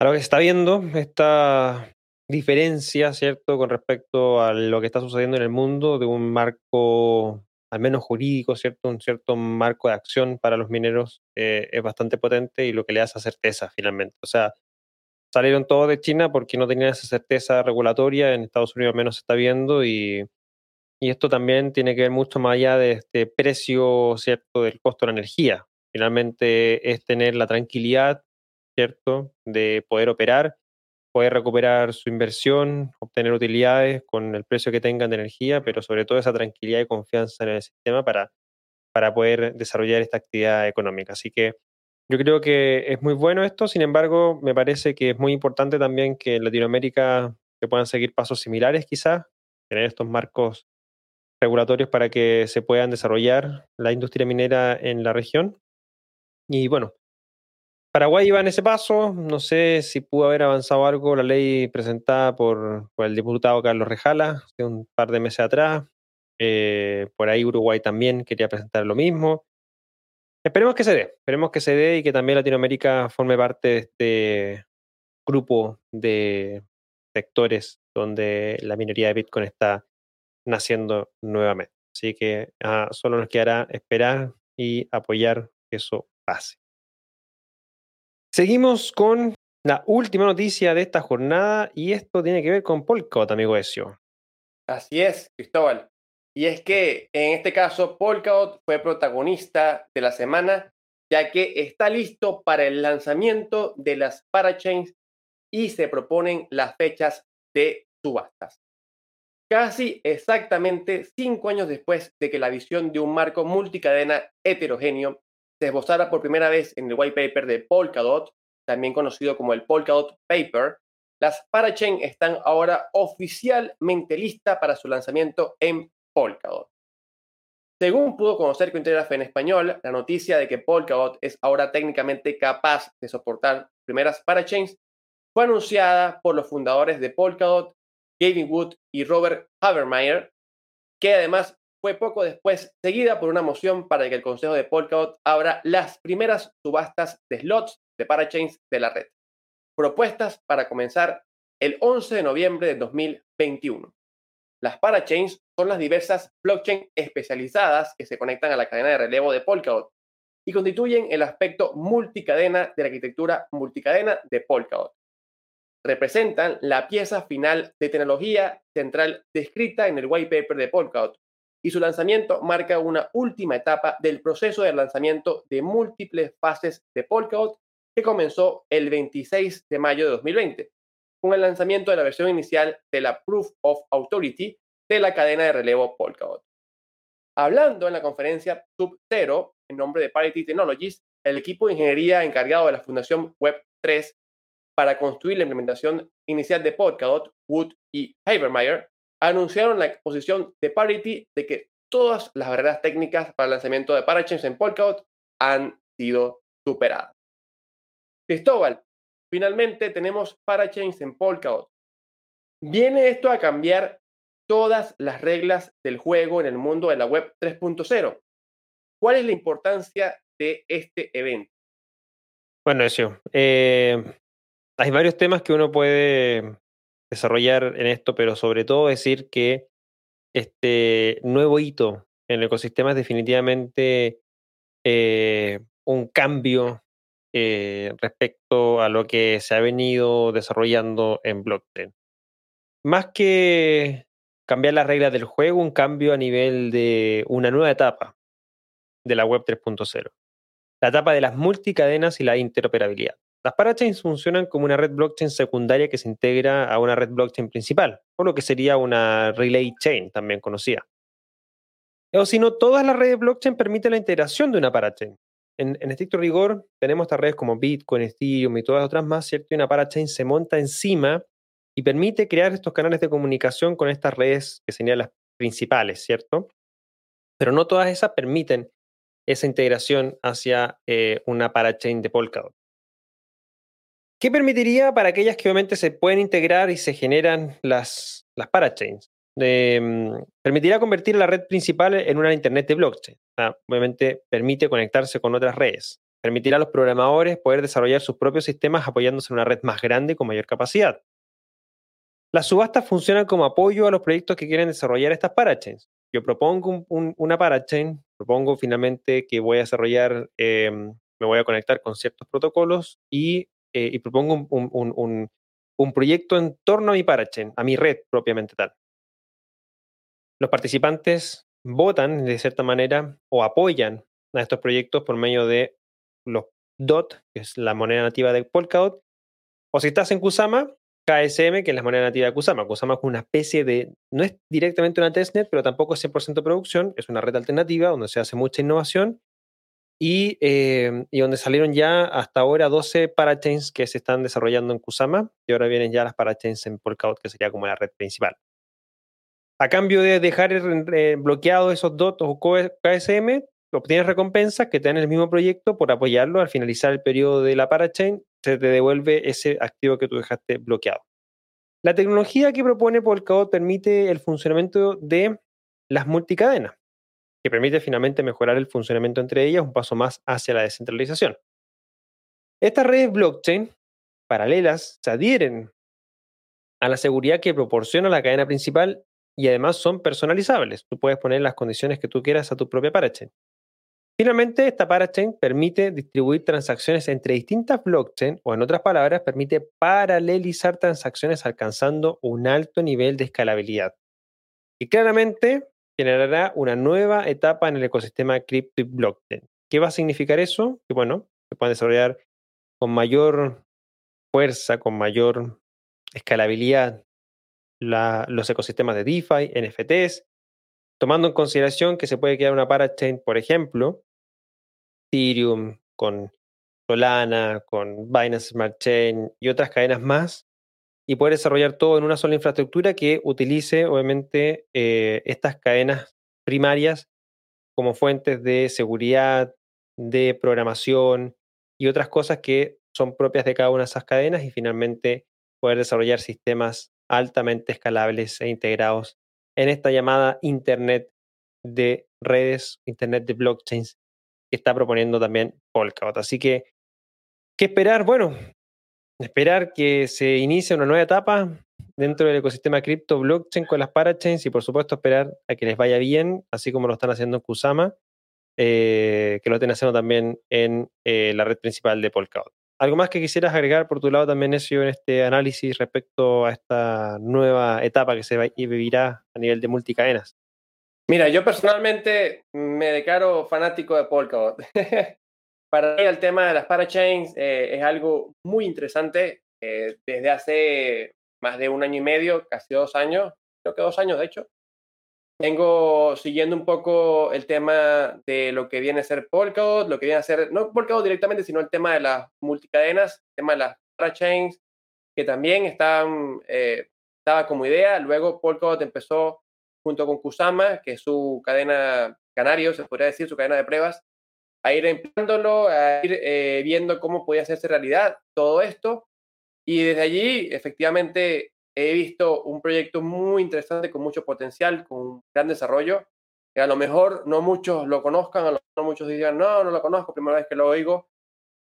a lo que se está viendo, esta diferencia, ¿cierto?, con respecto a lo que está sucediendo en el mundo, de un marco, al menos jurídico, ¿cierto?, un cierto marco de acción para los mineros eh, es bastante potente y lo que le da esa certeza finalmente. O sea, salieron todos de China porque no tenían esa certeza regulatoria, en Estados Unidos al menos se está viendo y, y esto también tiene que ver mucho más allá de este precio, ¿cierto?, del costo de la energía. Finalmente es tener la tranquilidad, ¿cierto?, de poder operar poder recuperar su inversión, obtener utilidades con el precio que tengan de energía, pero sobre todo esa tranquilidad y confianza en el sistema para, para poder desarrollar esta actividad económica. Así que yo creo que es muy bueno esto, sin embargo, me parece que es muy importante también que en Latinoamérica se puedan seguir pasos similares quizás, tener estos marcos regulatorios para que se puedan desarrollar la industria minera en la región. Y bueno, Paraguay iba en ese paso, no sé si pudo haber avanzado algo la ley presentada por, el diputado Carlos Rejala hace un par de meses atrás. Eh, por ahí Uruguay también quería presentar lo mismo. Esperemos que se dé, esperemos que se dé y que también Latinoamérica forme parte de este grupo de sectores donde la minería de Bitcoin está naciendo nuevamente. Así que ah, solo nos quedará esperar y apoyar que eso pase. Seguimos con la última noticia de esta jornada y esto tiene que ver con Polkadot, amigo Ezio. Así es, Cristóbal. Y es que en este caso Polkadot fue protagonista de la semana ya que está listo para el lanzamiento de las parachains y se proponen las fechas de subastas. Casi exactamente cinco años después de que la visión de un marco multicadena heterogéneo se esbozara por primera vez en el white paper de Polkadot, también conocido como el Polkadot Paper, las parachain están ahora oficialmente listas para su lanzamiento en Polkadot. Según pudo conocer Cointelegraph en español, la noticia de que Polkadot es ahora técnicamente capaz de soportar primeras parachains fue anunciada por los fundadores de Polkadot, Gavin Wood y Robert Habermeyer, que además fue poco después seguida por una moción para que el Consejo de Polkadot abra las primeras subastas de slots de parachains de la red, propuestas para comenzar el 11 de noviembre de 2021. Las parachains son las diversas blockchains especializadas que se conectan a la cadena de relevo de Polkadot y constituyen el aspecto multicadena de la arquitectura multicadena de Polkadot. Representan la pieza final de tecnología central descrita en el white paper de Polkadot y su lanzamiento marca una última etapa del proceso de lanzamiento de múltiples fases de Polkadot que comenzó el 26 de mayo de 2020 con el lanzamiento de la versión inicial de la Proof of Authority de la cadena de relevo Polkadot. Hablando en la conferencia Sub-Zero, en nombre de Parity Technologies, el equipo de ingeniería encargado de la Fundación Web3 para construir la implementación inicial de Polkadot, Wood y Habermeyer, anunciaron la exposición de Parity de que todas las barreras técnicas para el lanzamiento de Parachains en Polkadot han sido superadas. Cristóbal, Finalmente tenemos parachains en Polkadot. ¿Viene esto a cambiar todas las reglas del juego en el mundo de la web 3.0? ¿Cuál es la importancia de este evento? Bueno, eso. Eh, hay varios temas que uno puede desarrollar en esto, pero sobre todo decir que este nuevo hito en el ecosistema es definitivamente eh, un cambio eh, respecto a lo que se ha venido desarrollando en blockchain. Más que cambiar las reglas del juego, un cambio a nivel de una nueva etapa de la web 3.0. La etapa de las multicadenas y la interoperabilidad. Las parachains funcionan como una red blockchain secundaria que se integra a una red blockchain principal, o lo que sería una relay chain, también conocida. O si no, todas las redes blockchain permiten la integración de una parachain, en, estricto rigor, tenemos estas redes como Bitcoin, Ethereum y todas las otras más, ¿cierto? Y una parachain se monta encima y permite crear estos canales de comunicación con estas redes que serían las principales, ¿cierto? Pero no todas esas permiten esa integración hacia eh, una parachain de Polkadot. ¿Qué permitiría para aquellas que obviamente se pueden integrar y se generan las, las parachains? Mm, permitirá convertir la red principal en una Internet de blockchain. obviamente permite conectarse con otras redes. Permitirá a los programadores poder desarrollar sus propios sistemas apoyándose en una red más grande con mayor capacidad. Las subastas funcionan como apoyo a los proyectos que quieren desarrollar estas parachains. Yo propongo una parachain, propongo finalmente que voy a desarrollar, em, me voy a conectar con ciertos protocolos y, eh, propongo un, un proyecto en torno a mi parachain, a mi red propiamente tal los participantes votan de cierta manera o apoyan a estos proyectos por medio de los DOT, que es la moneda nativa de Polkadot, o si estás en Kusama, KSM, que es la moneda nativa de Kusama. Kusama es una especie de, no es directamente una testnet, pero tampoco es 100% producción, es una red alternativa donde se hace mucha innovación y, eh, y, donde salieron ya hasta ahora 12 parachains que se están desarrollando en Kusama y ahora vienen ya las parachains en Polkadot, que sería como la red principal. A cambio de dejar eh, bloqueados esos DOT o KSM, obtienes recompensas que te dan el mismo proyecto por apoyarlo. Al finalizar el periodo de la parachain, se te devuelve ese activo que tú dejaste bloqueado. La tecnología que propone Polkadot permite el funcionamiento de las multicadenas, que permite finalmente mejorar el funcionamiento entre ellas, un paso más hacia la descentralización. Estas redes blockchain paralelas se adhieren a la seguridad que proporciona la cadena principal y además son personalizables. Tú puedes poner las condiciones que tú quieras a tu propia parachain. Finalmente, esta parachain permite distribuir transacciones entre distintas blockchains o, en otras palabras, permite paralelizar transacciones alcanzando un alto nivel de escalabilidad. Y claramente generará una nueva etapa en el ecosistema cripto y blockchain. ¿Qué va a significar eso? Que bueno, se pueden desarrollar con mayor fuerza, con mayor escalabilidad los ecosistemas de DeFi, NFTs, tomando en consideración que se puede crear una parachain, por ejemplo, Ethereum, con Solana, con Binance Smart Chain y otras cadenas más, y poder desarrollar todo en una sola infraestructura que utilice, obviamente, eh, estas cadenas primarias como fuentes de seguridad, de programación y otras cosas que son propias de cada una de esas cadenas y finalmente poder desarrollar sistemas altamente escalables e integrados en esta llamada Internet de redes, Internet de blockchains que está proponiendo también Polkadot. Así que, ¿qué esperar? Bueno, esperar que se inicie una nueva etapa dentro del ecosistema cripto blockchain con las parachains y por supuesto esperar a que les vaya bien, así como lo están haciendo en Kusama, eh, que lo estén haciendo también en eh, la red principal de Polkadot. ¿Algo más que quisieras agregar por tu lado también, Ezio, en este análisis respecto a esta nueva etapa que se vivirá a nivel de multicadenas? Mira, yo personalmente me declaro fanático de Polkadot. Para mí el tema de las parachains eh, es algo muy interesante. Eh, desde hace más de un año y medio, casi dos años, creo que dos años de hecho, vengo siguiendo un poco el tema de lo que viene a ser Polkadot, lo que viene a ser, no Polkadot directamente, sino el tema de las multicadenas, el tema de las parachains, que también eh, estaba como idea. Luego Polkadot empezó junto con Kusama, que es su cadena canario, se podría decir, su cadena de pruebas, a ir empleándolo, a ir eh, viendo cómo podía hacerse realidad todo esto. Y desde allí, efectivamente, he visto un proyecto muy interesante con mucho potencial, con un gran desarrollo, que a lo mejor no muchos lo conozcan, a lo mejor muchos digan, no, no lo conozco, primera vez que lo oigo,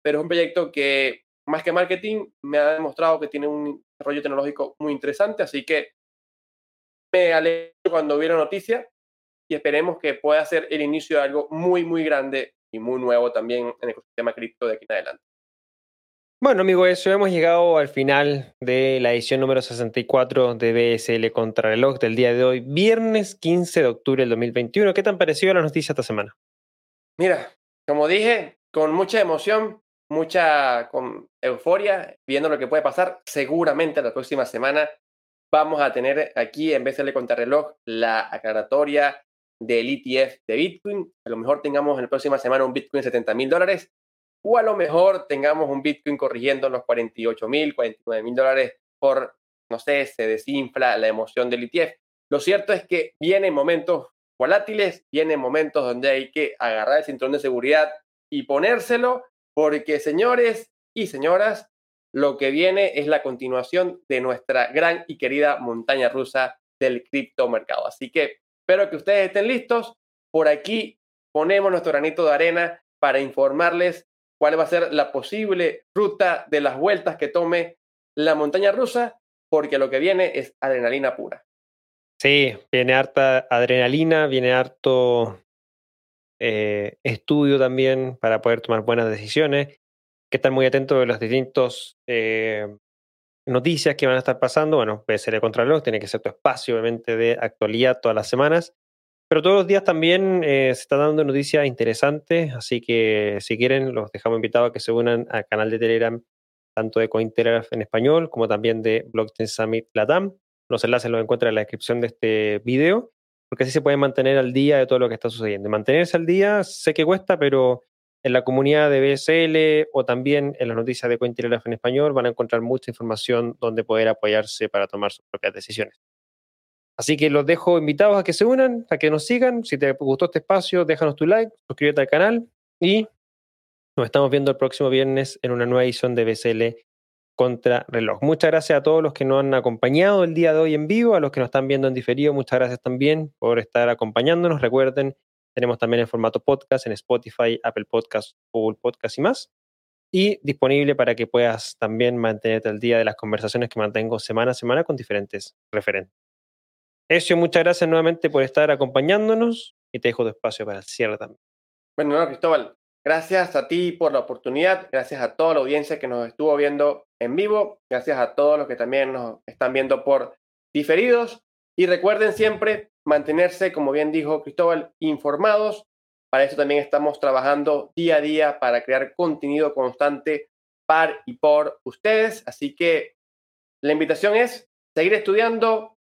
pero es un proyecto que más que marketing me ha demostrado que tiene un desarrollo tecnológico muy interesante, así que me alegro cuando hubiera noticia y esperemos que pueda ser el inicio de algo muy, muy grande y muy nuevo también en el ecosistema cripto de aquí en adelante. Bueno, amigo, eso hemos llegado al final de la edición número 64 de BSL Contrarreloj del día de hoy, viernes 15 de octubre del 2021. ¿Qué tan pareció la noticia esta semana? Mira, como dije, con mucha emoción, mucha con euforia, viendo lo que puede pasar. Seguramente la próxima semana vamos a tener aquí en BSL Contrarreloj la aclaratoria del ETF de Bitcoin. A lo mejor tengamos en la próxima semana un Bitcoin de 70 mil dólares o a lo mejor tengamos un Bitcoin corrigiendo los 48 mil, 49 mil dólares por, no sé, se desinfla la emoción del ETF. Lo cierto es que vienen momentos volátiles, vienen momentos donde hay que agarrar el cinturón de seguridad y ponérselo, porque señores y señoras, lo que viene es la continuación de nuestra gran y querida montaña rusa del criptomercado. Así que espero que ustedes estén listos. Por aquí ponemos nuestro granito de arena para informarles cuál va a ser la posible ruta de las vueltas que tome la montaña rusa, porque lo que viene es adrenalina pura. Sí, viene harta adrenalina, viene harto eh, estudio también para poder tomar buenas decisiones, que estar muy atentos de las distintas eh, noticias que van a estar pasando. Bueno, el Contralor, tiene que ser tu espacio, obviamente, de actualidad todas las semanas. Pero todos los días también eh, se está dando noticias interesantes, así que si quieren los dejamos invitados a que se unan al canal de Telegram, tanto de Cointelegraph en español como también de Blockchain Summit Latam. Los enlaces los encuentran en la descripción de este video, porque así se pueden mantener al día de todo lo que está sucediendo. Mantenerse al día sé que cuesta, pero en la comunidad de BSL o también en las noticias de Cointelegraph en español van a encontrar mucha información donde poder apoyarse para tomar sus propias decisiones. Así que los dejo invitados a que se unan, a que nos sigan. Si te gustó este espacio, déjanos tu like, suscríbete al canal y nos estamos viendo el próximo viernes en una nueva edición de BCL contra reloj. Muchas gracias a todos los que nos han acompañado el día de hoy en vivo, a los que nos están viendo en diferido, muchas gracias también por estar acompañándonos. Recuerden, tenemos también en formato podcast en Spotify, Apple Podcasts, Google Podcasts y más. Y disponible para que puedas también mantenerte al día de las conversaciones que mantengo semana a semana con diferentes referentes. Ezio, muchas gracias nuevamente por estar acompañándonos y te dejo tu espacio para el cierre también. Bueno, no, Cristóbal, gracias a ti por la oportunidad, gracias a toda la audiencia que nos estuvo viendo en vivo, gracias a todos los que también nos están viendo por diferidos y recuerden siempre mantenerse, como bien dijo Cristóbal, informados. Para eso también estamos trabajando día a día para crear contenido constante par y por ustedes. Así que la invitación es seguir estudiando,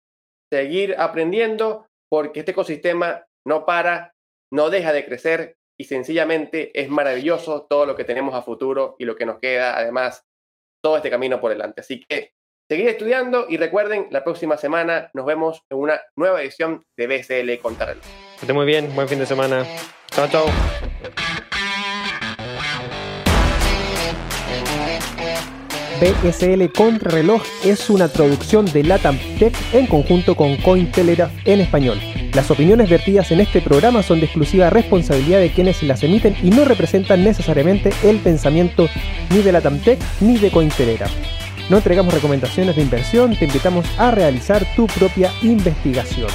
seguir aprendiendo, porque este ecosistema no para, no deja de crecer y sencillamente es maravilloso todo lo que tenemos a futuro y lo que nos queda, además, todo este camino por delante. Así que seguir estudiando y recuerden, la próxima semana nos vemos en una nueva edición de BSL Contrarreloj. Que esté muy bien, buen fin de semana. Chao, chao. BSL Contrarreloj es una traducción de Latam Tech en conjunto con Cointelegraph en español. Las opiniones vertidas en este programa son de exclusiva responsabilidad de quienes las emiten y no representan necesariamente el pensamiento ni de Latam Tech ni de Cointelegraph. No entregamos recomendaciones de inversión, te invitamos a realizar tu propia investigación.